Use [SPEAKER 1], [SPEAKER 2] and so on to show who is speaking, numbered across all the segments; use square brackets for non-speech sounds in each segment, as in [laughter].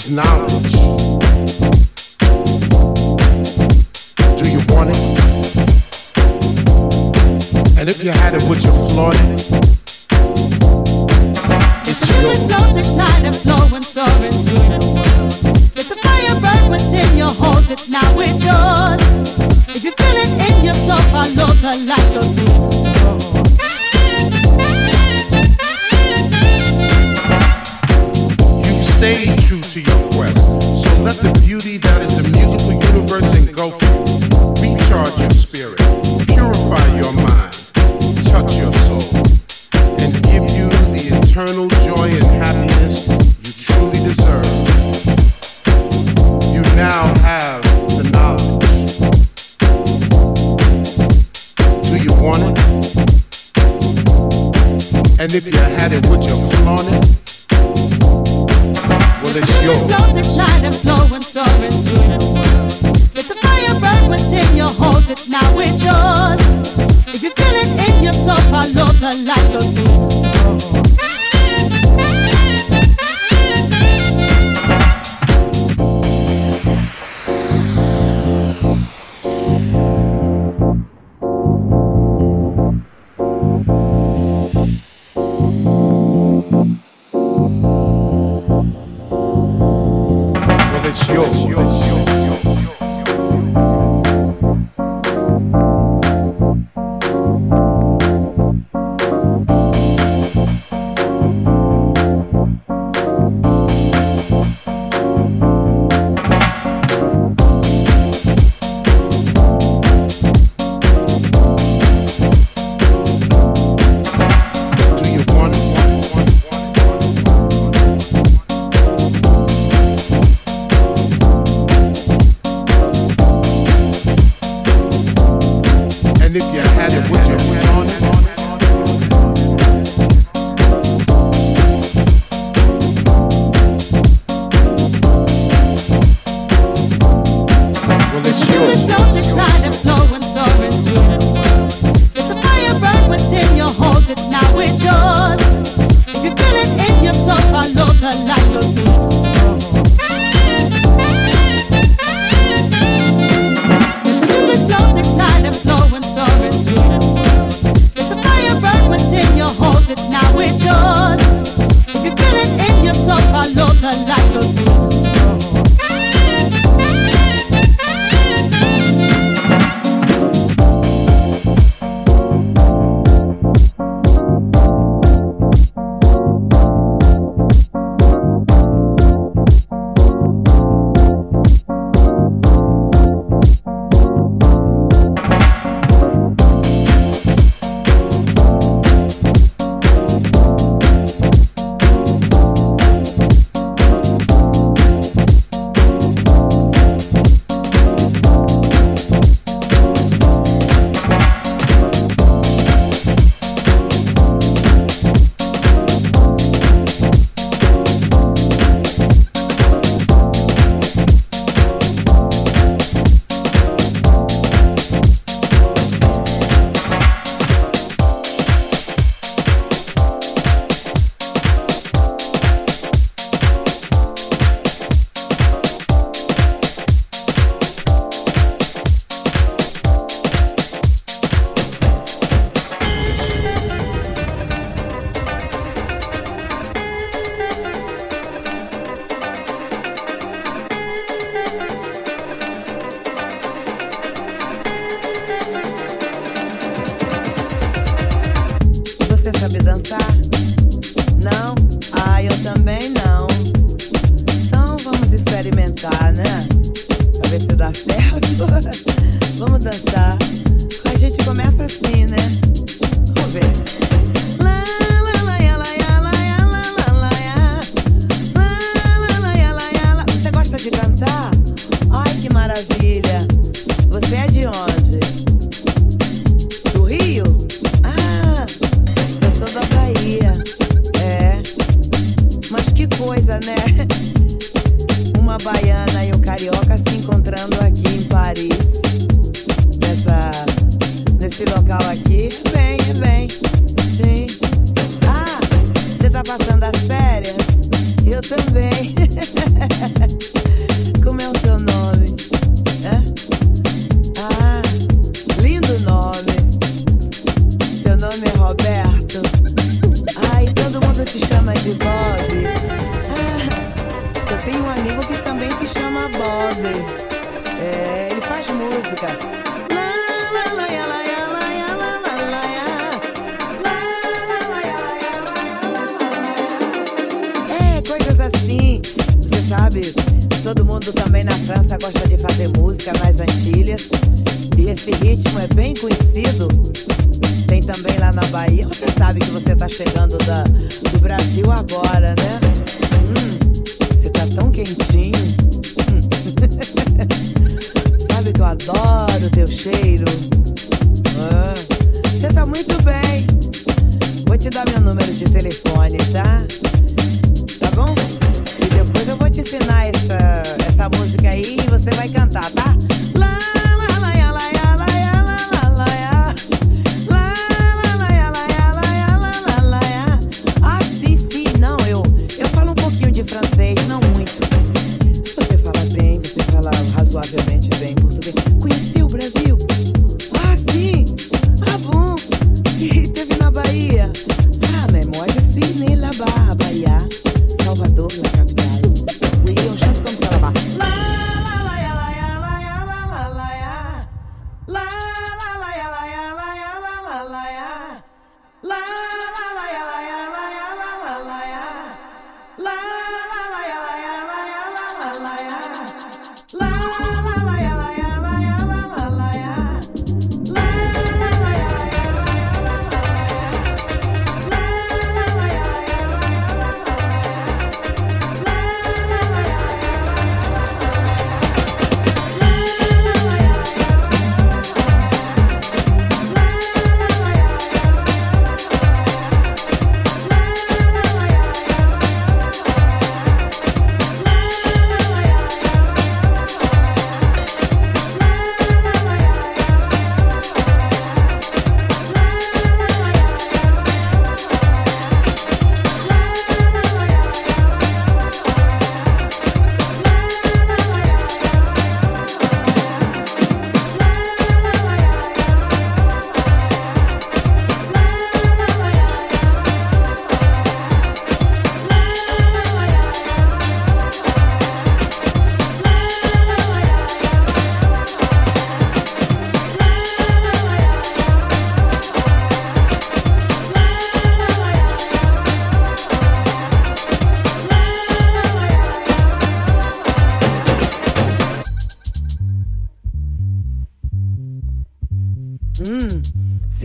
[SPEAKER 1] Is knowledge.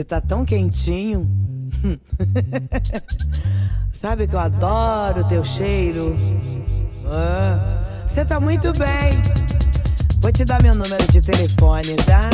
[SPEAKER 2] tá tão quentinho. [laughs] Sabe que eu adoro teu cheiro. Você ah, tá muito bem. Vou te dar meu número de telefone, tá?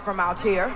[SPEAKER 3] From out here.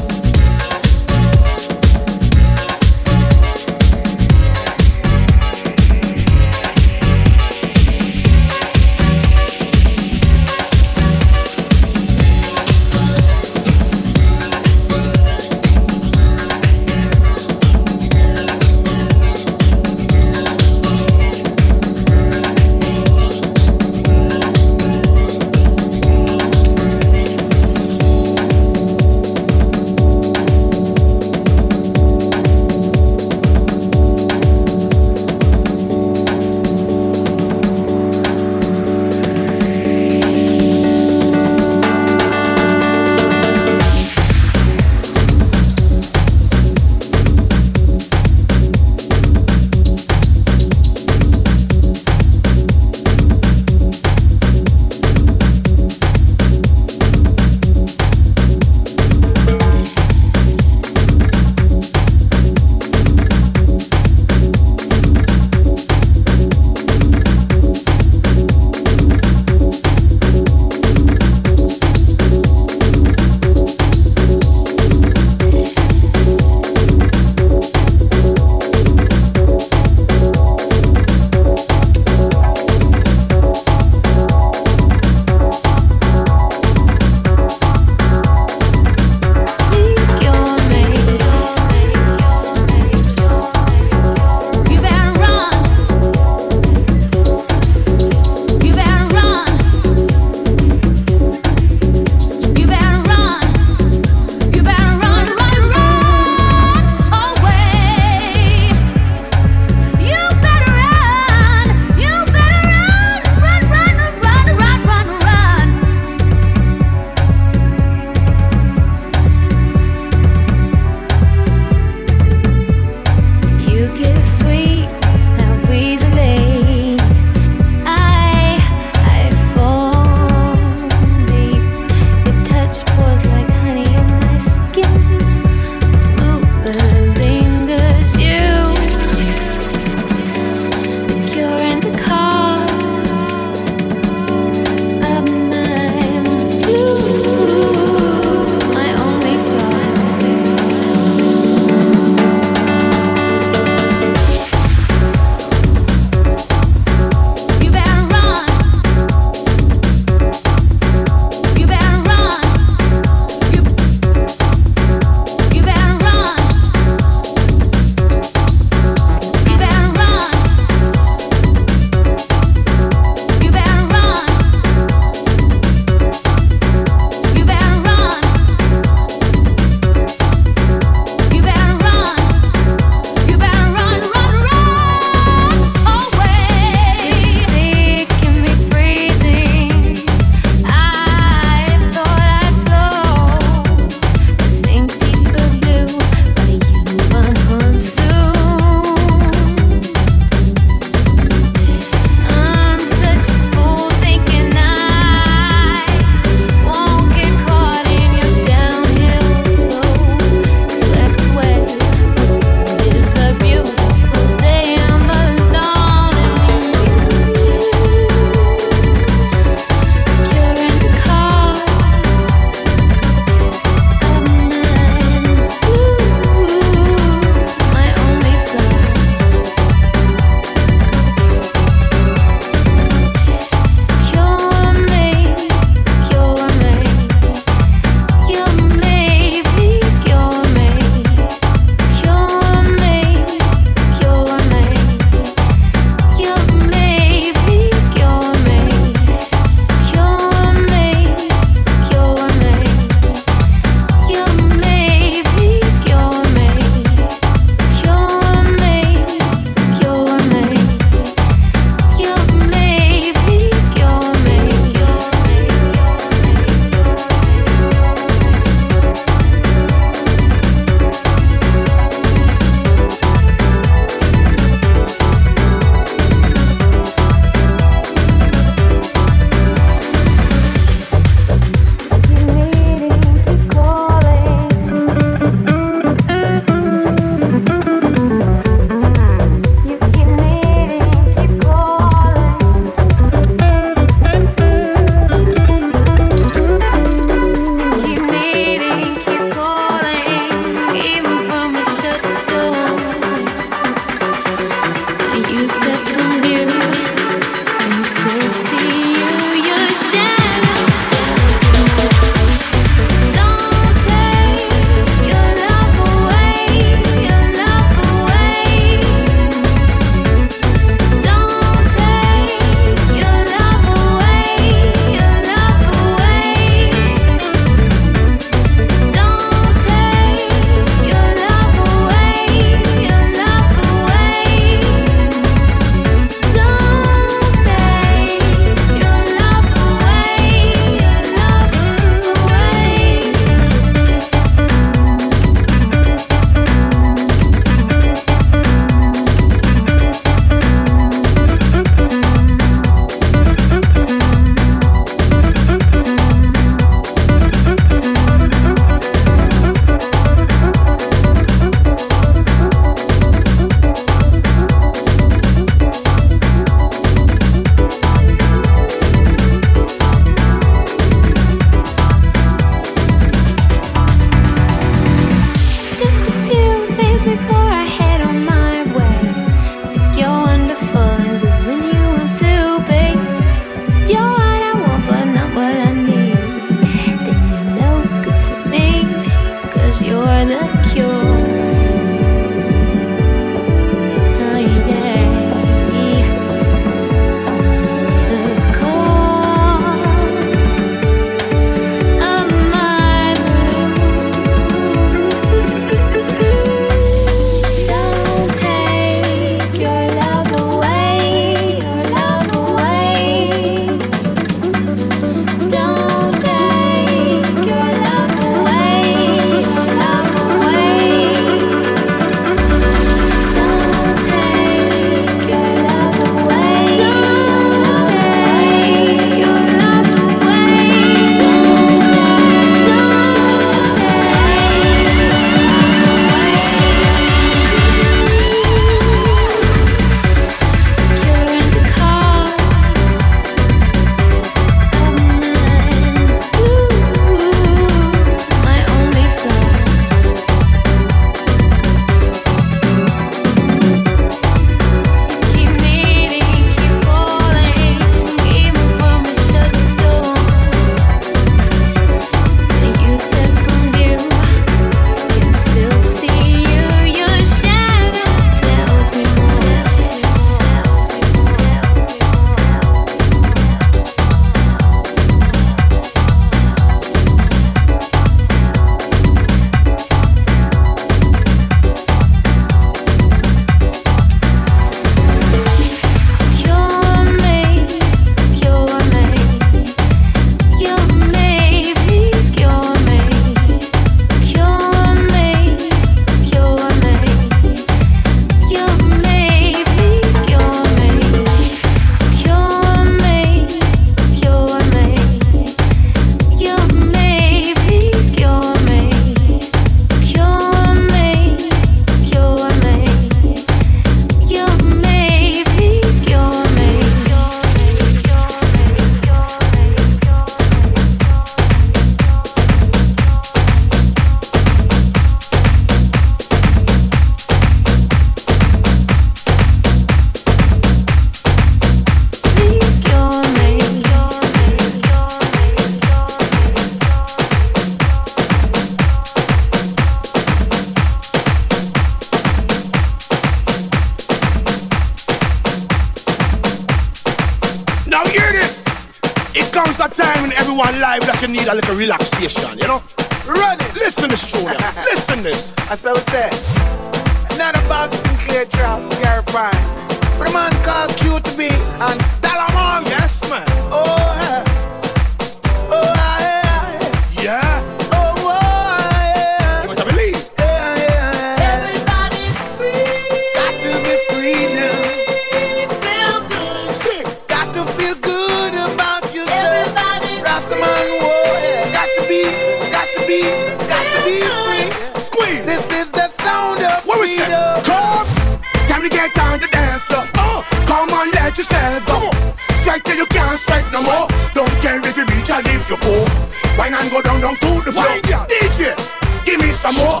[SPEAKER 1] DJ, give me some more.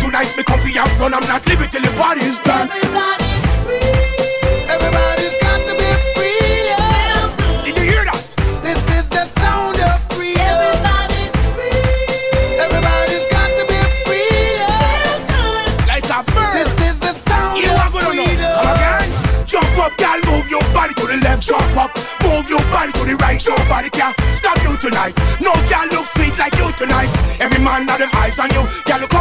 [SPEAKER 1] Tonight me comfy and fun. I'm not leaving till the party's done.
[SPEAKER 4] Everybody's free.
[SPEAKER 5] Everybody's got to be free. Yeah.
[SPEAKER 1] Did you hear that?
[SPEAKER 5] This is the sound of.
[SPEAKER 4] Everybody's free.
[SPEAKER 5] Everybody's got to be free. Yeah. This is the sound
[SPEAKER 1] you
[SPEAKER 5] of.
[SPEAKER 1] Come again. Jump up, girl. Move your body to the left. Jump up. Move your body to the right. Can stop you tonight. No girl looks sweet like you tonight. Every man got them eyes on you.
[SPEAKER 5] Yeah, look